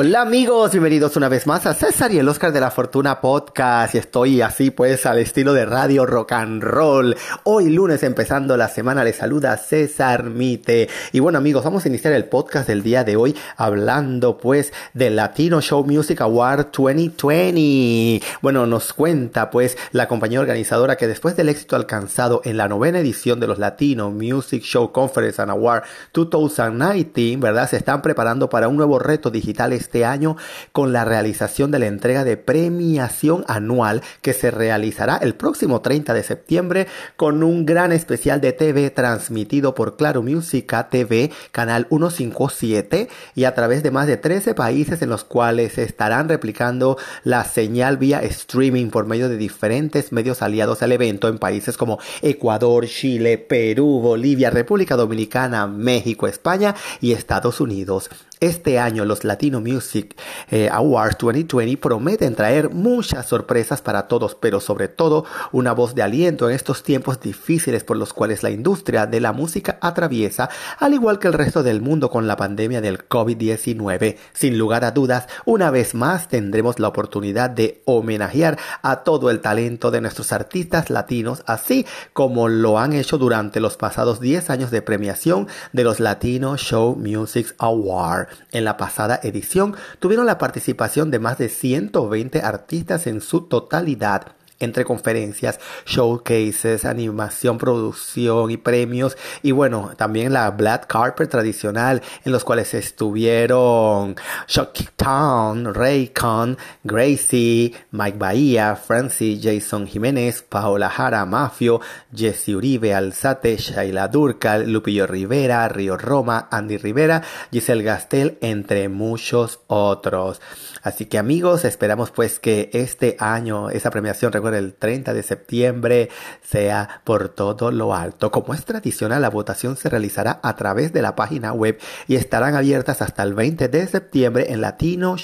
Hola amigos, bienvenidos una vez más a César y el Oscar de la Fortuna Podcast. Y estoy así pues al estilo de radio rock and roll. Hoy lunes empezando la semana les saluda César Mite. Y bueno amigos, vamos a iniciar el podcast del día de hoy hablando pues del Latino Show Music Award 2020. Bueno, nos cuenta pues la compañía organizadora que después del éxito alcanzado en la novena edición de los Latino Music Show Conference and Award 2019, ¿verdad? Se están preparando para un nuevo reto digital este año con la realización de la entrega de premiación anual que se realizará el próximo 30 de septiembre con un gran especial de TV transmitido por Claro Música TV, canal 157 y a través de más de 13 países en los cuales estarán replicando la señal vía streaming por medio de diferentes medios aliados al evento en países como Ecuador, Chile, Perú, Bolivia, República Dominicana, México, España y Estados Unidos. Este año los Latino Music eh, Awards 2020 prometen traer muchas sorpresas para todos, pero sobre todo una voz de aliento en estos tiempos difíciles por los cuales la industria de la música atraviesa, al igual que el resto del mundo con la pandemia del COVID-19. Sin lugar a dudas, una vez más tendremos la oportunidad de homenajear a todo el talento de nuestros artistas latinos, así como lo han hecho durante los pasados 10 años de premiación de los Latino Show Music Awards. En la pasada edición. Tuvieron la participación de más de 120 artistas en su totalidad entre conferencias, showcases, animación, producción y premios. Y bueno, también la Black Carpet tradicional en los cuales estuvieron Shocky Town, Raycon, Gracie, Mike Bahía, Francis, Jason Jiménez, Paola Jara, Mafio, Jesse Uribe, Alzate, Shaila Durcal, Lupillo Rivera, Río Roma, Andy Rivera, Giselle Gastel, entre muchos otros. Así que amigos, esperamos pues que este año esa premiación, recuerden, el 30 de septiembre sea por todo lo alto. Como es tradicional, la votación se realizará a través de la página web y estarán abiertas hasta el 20 de septiembre en Latino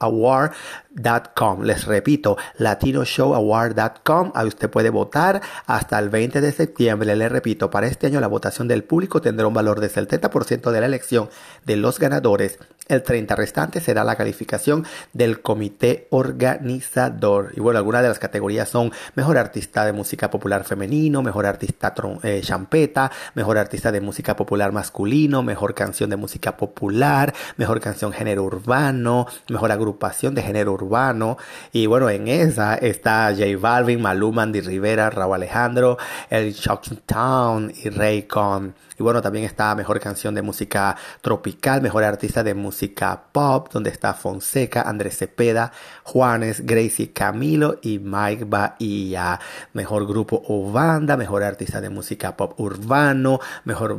Award.com. Les repito, latinoshowaward.com. Ahí usted puede votar hasta el 20 de septiembre. Les repito, para este año la votación del público tendrá un valor de 70% de la elección de los ganadores. El 30 restante será la calificación del comité organizador. Y bueno, algunas de las categorías son mejor artista de música popular femenino, mejor artista eh, champeta, mejor artista de música popular masculino, mejor canción de música popular, mejor canción género urbano, mejor agrupación de género urbano. Y bueno, en esa está J Balvin, Maluma, Andy Rivera, Raúl Alejandro, El Shocking Town y Raycon. Y bueno, también está Mejor Canción de Música Tropical, Mejor Artista de Música Pop, donde está Fonseca, Andrés Cepeda, Juanes, Gracie Camilo y Mike Bahía. Mejor Grupo o Banda, Mejor Artista de Música Pop Urbano, Mejor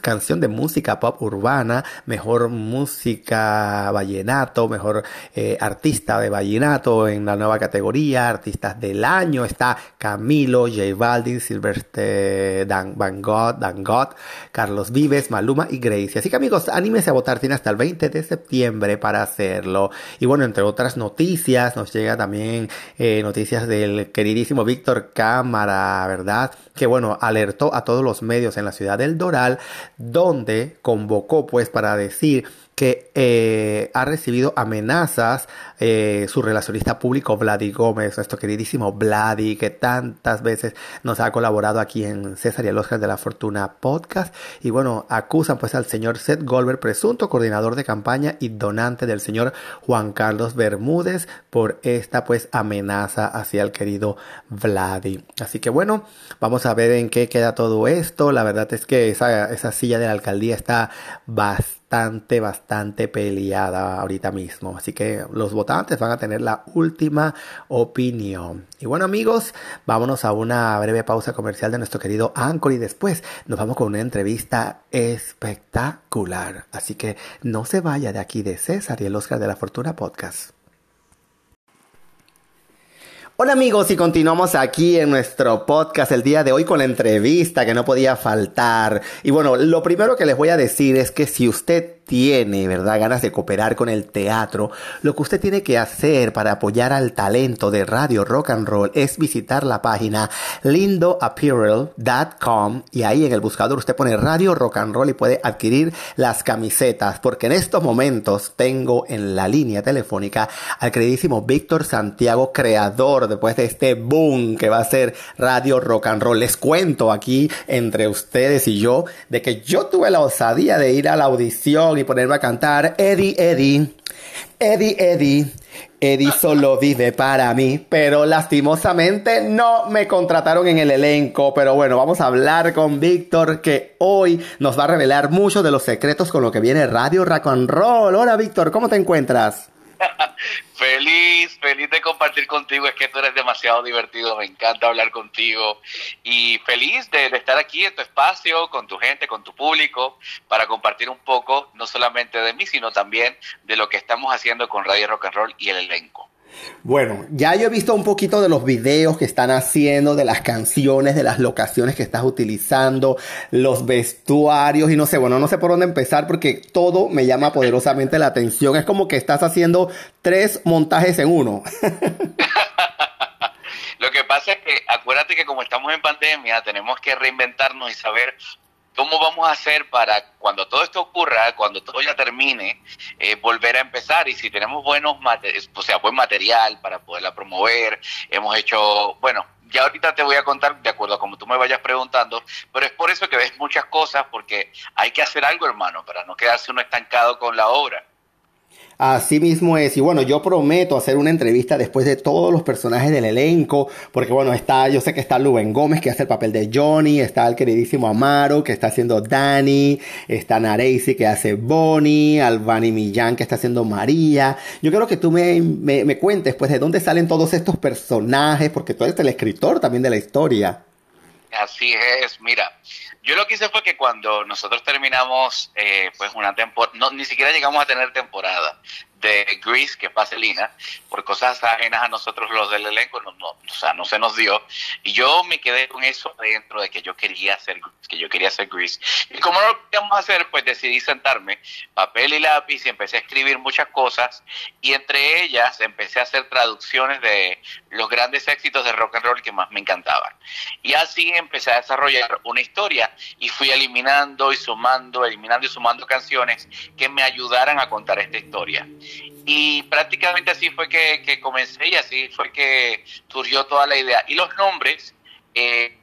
Canción de Música Pop Urbana, Mejor Música Vallenato, Mejor eh, Artista de Vallenato en la nueva categoría, Artistas del Año, está Camilo, J Balvin, Silvestre Dan, Van Gogh, Dan Gogh, Carlos Vives, Maluma y Gracie. Así que amigos, anímese a votar, tiene hasta el 20 de septiembre para hacerlo. Y bueno, entre otras noticias, nos llega también eh, noticias del queridísimo Víctor Cámara, ¿verdad? Que bueno, alertó a todos los medios en la ciudad del Doral, donde convocó pues para decir que eh, ha recibido amenazas eh, su relacionista público Vladi Gómez, nuestro queridísimo Vladi, que tantas veces nos ha colaborado aquí en César y el Oscar de la Fortuna podcast. Y bueno, acusan pues al señor Seth Goldberg, presunto coordinador de campaña y donante del señor Juan Carlos Bermúdez, por esta pues amenaza hacia el querido Vladi. Así que bueno, vamos a ver en qué queda todo esto. La verdad es que esa, esa silla de la alcaldía está bastante bastante, bastante peleada ahorita mismo. Así que los votantes van a tener la última opinión. Y bueno amigos, vámonos a una breve pausa comercial de nuestro querido Anchor y después nos vamos con una entrevista espectacular. Así que no se vaya de aquí de César y el Oscar de la Fortuna Podcast. Hola amigos y continuamos aquí en nuestro podcast el día de hoy con la entrevista que no podía faltar. Y bueno, lo primero que les voy a decir es que si usted tiene, ¿verdad?, ganas de cooperar con el teatro, lo que usted tiene que hacer para apoyar al talento de Radio Rock and Roll es visitar la página lindoapparel.com y ahí en el buscador usted pone Radio Rock and Roll y puede adquirir las camisetas, porque en estos momentos tengo en la línea telefónica al queridísimo Víctor Santiago, creador después de este boom que va a ser Radio Rock and Roll. Les cuento aquí entre ustedes y yo de que yo tuve la osadía de ir a la audición y ponerme a cantar Eddie, Eddie, Eddie, Eddie. Eddie solo vive para mí, pero lastimosamente no me contrataron en el elenco. Pero bueno, vamos a hablar con Víctor que hoy nos va a revelar muchos de los secretos con lo que viene Radio Rock and Roll. Hola Víctor, ¿cómo te encuentras? feliz, feliz de compartir contigo. Es que tú eres demasiado divertido, me encanta hablar contigo. Y feliz de, estar aquí en tu espacio, con tu gente, con tu público, para compartir un poco, no solamente de mí, sino también de lo que estamos haciendo con Radio Rock and Roll y el elenco. Bueno, ya yo he visto un poquito de los videos que están haciendo, de las canciones, de las locaciones que estás utilizando, los vestuarios y no sé, bueno, no sé por dónde empezar porque todo me llama poderosamente la atención. Es como que estás haciendo tres montajes en uno. Lo que pasa es que acuérdate que como estamos en pandemia tenemos que reinventarnos y saber ¿Cómo vamos a hacer para cuando todo esto ocurra, cuando todo ya termine, eh, volver a empezar? Y si tenemos buenos, o sea, buen material para poderla promover, hemos hecho, bueno, ya ahorita te voy a contar de acuerdo a como tú me vayas preguntando, pero es por eso que ves muchas cosas, porque hay que hacer algo, hermano, para no quedarse uno estancado con la obra. Así mismo es. Y bueno, yo prometo hacer una entrevista después de todos los personajes del elenco, porque bueno, está, yo sé que está Luben Gómez, que hace el papel de Johnny, está el queridísimo Amaro, que está haciendo Danny, está Nareisi, que hace Bonnie, Albani Millán, que está haciendo María. Yo quiero que tú me, me, me cuentes, pues, de dónde salen todos estos personajes, porque tú eres el escritor también de la historia. Así es, mira, yo lo que hice fue que cuando nosotros terminamos eh, pues una temporada, no, ni siquiera llegamos a tener temporada de Grease, que es Vaselina, por cosas ajenas a nosotros los del elenco, no, no, o sea, no se nos dio. Y yo me quedé con eso dentro de que yo quería hacer que yo quería hacer Grease. Y como no lo podíamos hacer, pues decidí sentarme, papel y lápiz, y empecé a escribir muchas cosas. Y entre ellas empecé a hacer traducciones de los grandes éxitos de rock and roll que más me encantaban. Y así empecé a desarrollar una historia y fui eliminando y sumando, eliminando y sumando canciones que me ayudaran a contar esta historia. Y prácticamente así fue que, comencé y así fue que surgió toda la idea. Y los nombres, eh,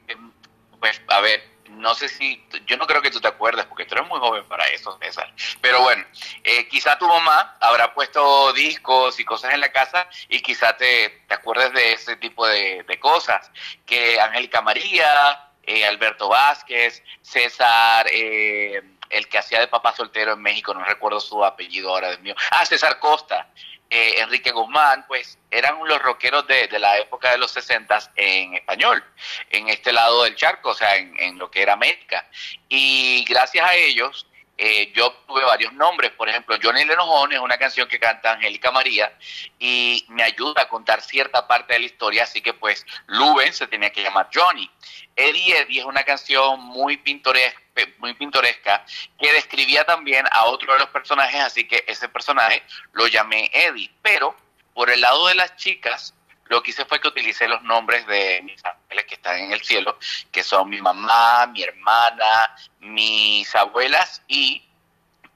pues a ver, no sé si, yo no creo que tú te acuerdes porque tú eres muy joven para eso, César. Pero bueno, eh, quizá tu mamá habrá puesto discos y cosas en la casa y quizá te, te acuerdes de ese tipo de, de cosas. Que Angélica María, eh, Alberto Vázquez, César, eh, el que hacía de papá soltero en México, no recuerdo su apellido ahora de mío. Ah, César Costa, eh, Enrique Guzmán, pues eran los rockeros de, la época de los 60 en español, en este lado del charco, o sea, en, en lo que era América. Y gracias a ellos, eh, yo tuve varios nombres, por ejemplo, Johnny Lenojón es una canción que canta Angélica María y me ayuda a contar cierta parte de la historia, así que pues Luben se tenía que llamar Johnny. Eddie Eddie es una canción muy pintoresca, muy pintoresca que describía también a otro de los personajes, así que ese personaje lo llamé Eddie, pero por el lado de las chicas, lo que hice fue que utilicé los nombres de mis ángeles que están en el cielo, que son mi mamá, mi hermana, mis abuelas y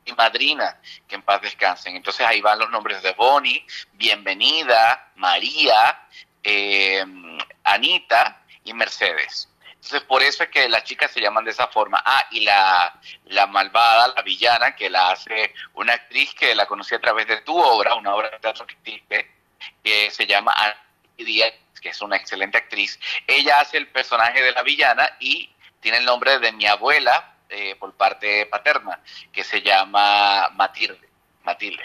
mi madrina, que en paz descansen. Entonces ahí van los nombres de Bonnie, Bienvenida, María, eh, Anita y Mercedes. Entonces, por eso es que las chicas se llaman de esa forma. Ah, y la, la malvada, la villana, que la hace una actriz que la conocí a través de tu obra, una obra de teatro que existe, que se llama Díaz, que es una excelente actriz, ella hace el personaje de la villana y tiene el nombre de mi abuela eh, por parte paterna, que se llama Matilde. Matilde.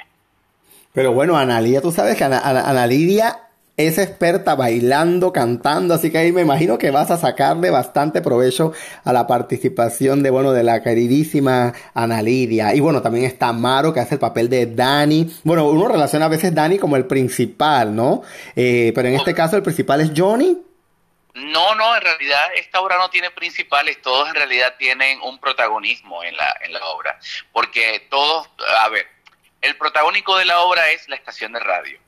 Pero bueno, Ana Lidia, tú sabes que Ana, Lidia es experta bailando, cantando, así que ahí me imagino que vas a sacarle bastante provecho a la participación de, bueno, de la queridísima Ana Lidia. Y bueno, también está Maro, que hace el papel de Dani. Bueno, uno relaciona a veces Dani como el principal, ¿no? Eh, pero en este caso el principal es Johnny. No, no, en realidad esta obra no tiene principales, todos en realidad tienen un protagonismo en la, en la obra, porque todos, a ver, el protagónico de la obra es la estación de radio,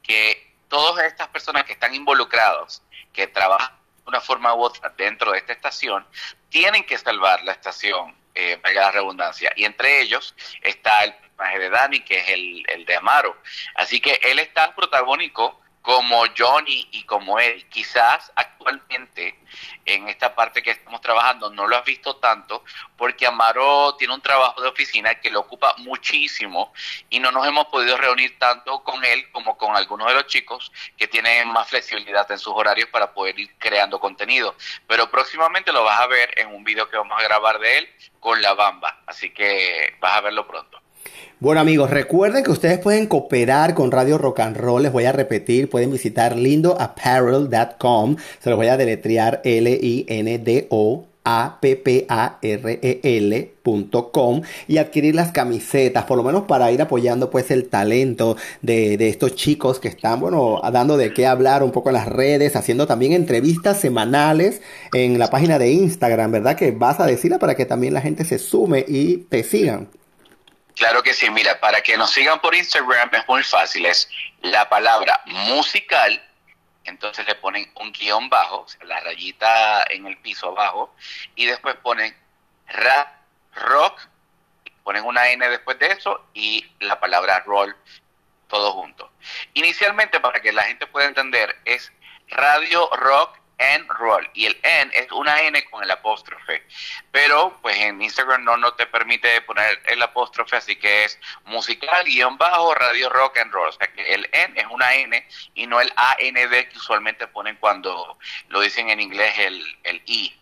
que todas estas personas que están involucrados, que trabajan de una forma u otra dentro de esta estación, tienen que salvar la estación, eh, la redundancia. Y entre ellos está el personaje de Dani, que es el, el de Amaro. Así que él es tan protagónico como Johnny y como él. Quizás actualmente en esta parte que estamos trabajando no lo has visto tanto porque Amaro tiene un trabajo de oficina que lo ocupa muchísimo y no nos hemos podido reunir tanto con él como con algunos de los chicos que tienen más flexibilidad en sus horarios para poder ir creando contenido. Pero próximamente lo vas a ver en un video que vamos a grabar de él con la bamba, así que vas a verlo pronto. Bueno amigos, recuerden que ustedes pueden cooperar con Radio Rock and Roll, les voy a repetir, pueden visitar lindoapparel.com, se los voy a deletrear L-I-N-D-O. a p p a r e lcom y adquirir las camisetas, por lo menos para ir apoyando pues el talento de, de, estos chicos que están, bueno, dando de qué hablar un poco en las redes, haciendo también entrevistas semanales en la página de Instagram, ¿verdad? Que vas a decirla para que también la gente se sume y te sigan. Claro que sí, mira, para que nos sigan por Instagram es muy fácil, es la palabra musical, entonces le ponen un guion bajo, la rayita en el piso abajo, y después ponen rap, rock, ponen una N después de eso y la palabra roll, todo junto. Inicialmente, para que la gente pueda entender, es radio rock and roll. Y el N es una N con el apóstrofe. Pero pues en Instagram no, no te permite poner el apóstrofe, así que es musical guion bajo radio rock and roll. O sea que el N es una N y no el AND que usualmente ponen cuando lo dicen en inglés el, el I.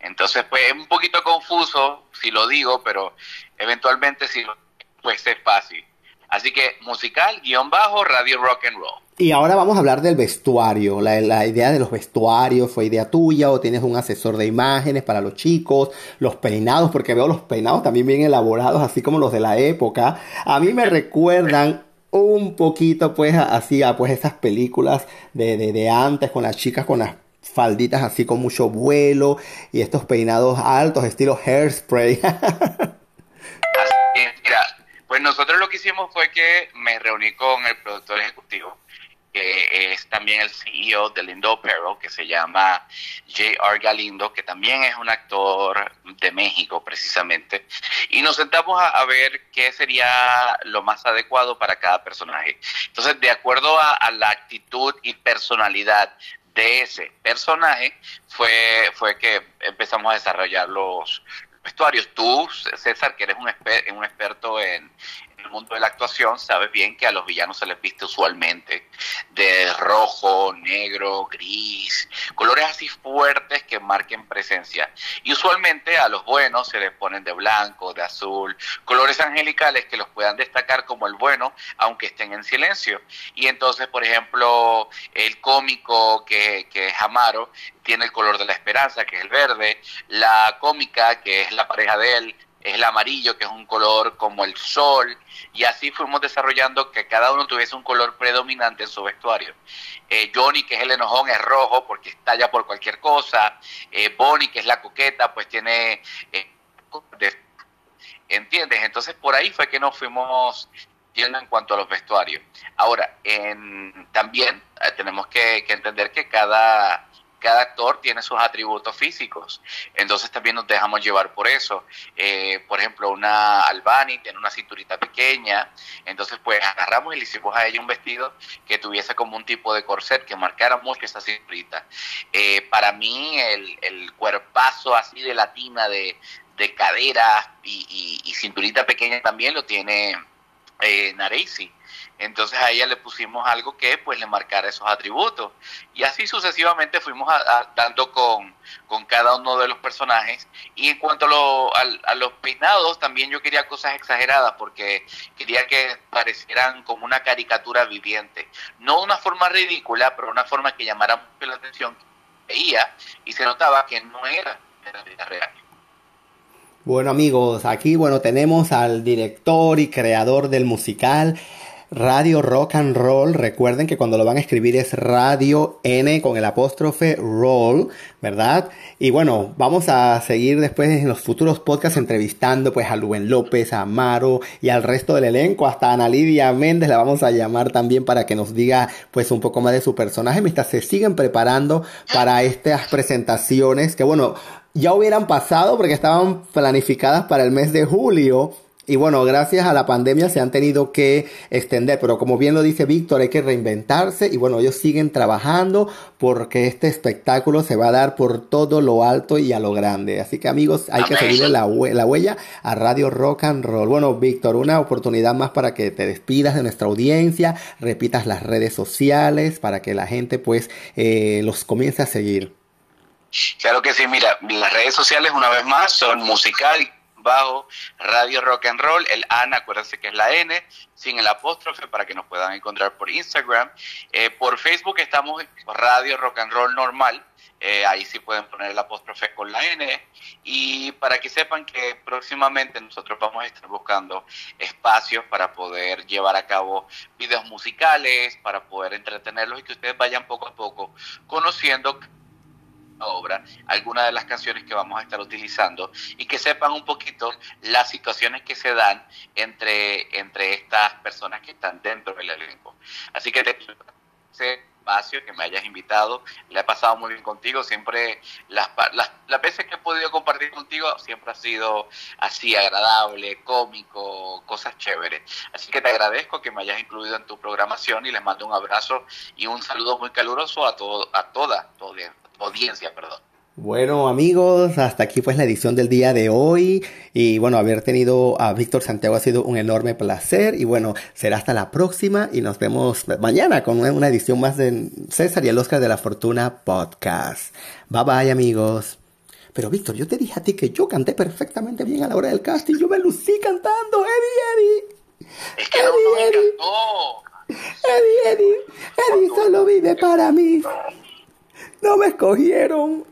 Entonces pues es un poquito confuso si lo digo, pero eventualmente si lo pues es fácil. Así que musical, guion bajo, radio rock and roll. Y ahora vamos a hablar del vestuario. La, idea de los vestuarios fue idea tuya o tienes un asesor de imágenes para los chicos, los peinados, porque veo los peinados también bien elaborados, así como los de la época. A mí me recuerdan un poquito pues así a pues esas películas de, de, de antes con las chicas con las falditas así con mucho vuelo y estos peinados altos estilo hairspray. Pues nosotros lo que hicimos fue que me reuní con el productor ejecutivo, que es también el CEO de Lindo Apparel, que se llama J.R. Galindo, que también es un actor de México precisamente, y nos sentamos a, ver qué sería lo más adecuado para cada personaje. Entonces, de acuerdo a, la actitud y personalidad de ese personaje, fue, fue que empezamos a desarrollar los, vestuarios. Tú, César, que eres un, exper un experto en, el mundo de la actuación, sabes bien que a los villanos se les viste usualmente de rojo, negro, gris, colores así fuertes que marquen presencia. Y usualmente a los buenos se les ponen de blanco, de azul, colores angelicales que los puedan destacar como el bueno, aunque estén en silencio. Y entonces, por ejemplo, el cómico que, que es Amaro tiene el color de la esperanza, que es el verde, la cómica, que es la pareja de él, es el amarillo, que es un color como el sol, y así fuimos desarrollando que cada uno tuviese un color predominante en su vestuario. Eh, Johnny, que es el enojón, es rojo porque estalla por cualquier cosa. Eh, Bonnie, que es la coqueta, pues tiene... Eh, de, ¿Entiendes? Entonces por ahí fue que nos fuimos yendo en cuanto a los vestuarios. Ahora, en, también eh, tenemos que, que entender que cada cada actor tiene sus atributos físicos, entonces también nos dejamos llevar por eso. Eh, por ejemplo, una Albani tiene una cinturita pequeña, entonces pues agarramos y le hicimos a ella un vestido que tuviese como un tipo de corset que marcara mucho esa cinturita. Eh, para mí el, el, cuerpazo así de latina, de, de cadera y, cinturita pequeña también lo tiene eh, entonces a ella le pusimos algo que pues le marcara esos atributos. Y así sucesivamente fuimos dando con, con, cada uno de los personajes. Y en cuanto a, los peinados, también yo quería cosas exageradas porque quería que parecieran como una caricatura viviente. No una forma ridícula, pero una forma que llamara mucho la atención. Veía y se notaba que no era de la vida real. Bueno amigos, aquí bueno tenemos al director y creador del musical Radio Rock and Roll. Recuerden que cuando lo van a escribir es Radio N con el apóstrofe Roll, ¿verdad? Y bueno, vamos a seguir después en los futuros podcasts entrevistando pues a Luen López, a Amaro y al resto del elenco, hasta Ana Lidia Méndez la vamos a llamar también para que nos diga pues un poco más de su personaje mientras se siguen preparando para estas presentaciones que bueno, ya hubieran pasado porque estaban planificadas para el mes de julio. Y bueno, gracias a la pandemia se han tenido que extender, pero como bien lo dice Víctor, hay que reinventarse y bueno, ellos siguen trabajando porque este espectáculo se va a dar por todo lo alto y a lo grande. Así que amigos, hay que seguirle la, la huella a Radio Rock and Roll. Bueno, Víctor, una oportunidad más para que te despidas de nuestra audiencia, repitas las redes sociales para que la gente pues eh, los comience a seguir. Claro que sí, mira, las redes sociales una vez más son musical bajo Radio Rock and Roll, el ANA, acuérdense que es la N, sin el apóstrofe para que nos puedan encontrar por Instagram. Eh, por Facebook estamos Radio Rock and Roll normal, eh, ahí sí pueden poner el apóstrofe con la N. Y para que sepan que próximamente nosotros vamos a estar buscando espacios para poder llevar a cabo videos musicales, para poder entretenerlos y que ustedes vayan poco a poco conociendo obra, algunas de las canciones que vamos a estar utilizando y que sepan un poquito las situaciones que se dan entre, entre estas personas que están dentro del elenco. Así que te espacio que me hayas invitado, le he pasado muy bien contigo, siempre las, las, las veces que he podido compartir contigo siempre ha sido así agradable, cómico, cosas chéveres. Así que te agradezco que me hayas incluido en tu programación y les mando un abrazo y un saludo muy caluroso a, todo, a toda, audiencia, perdón. Bueno amigos, hasta aquí pues la edición del día de hoy y bueno, haber tenido a Víctor Santiago ha sido un enorme placer y bueno, será hasta la próxima y nos vemos mañana con una edición más de César y el Oscar de la Fortuna podcast. Bye bye amigos. Pero Víctor, yo te dije a ti que yo canté perfectamente bien a la hora del casting, yo me lucí cantando, Eddie, Eddie. Es que Eddie, Eddie. Eddie, Eddie, Eddie solo vive para mí. No me escogieron.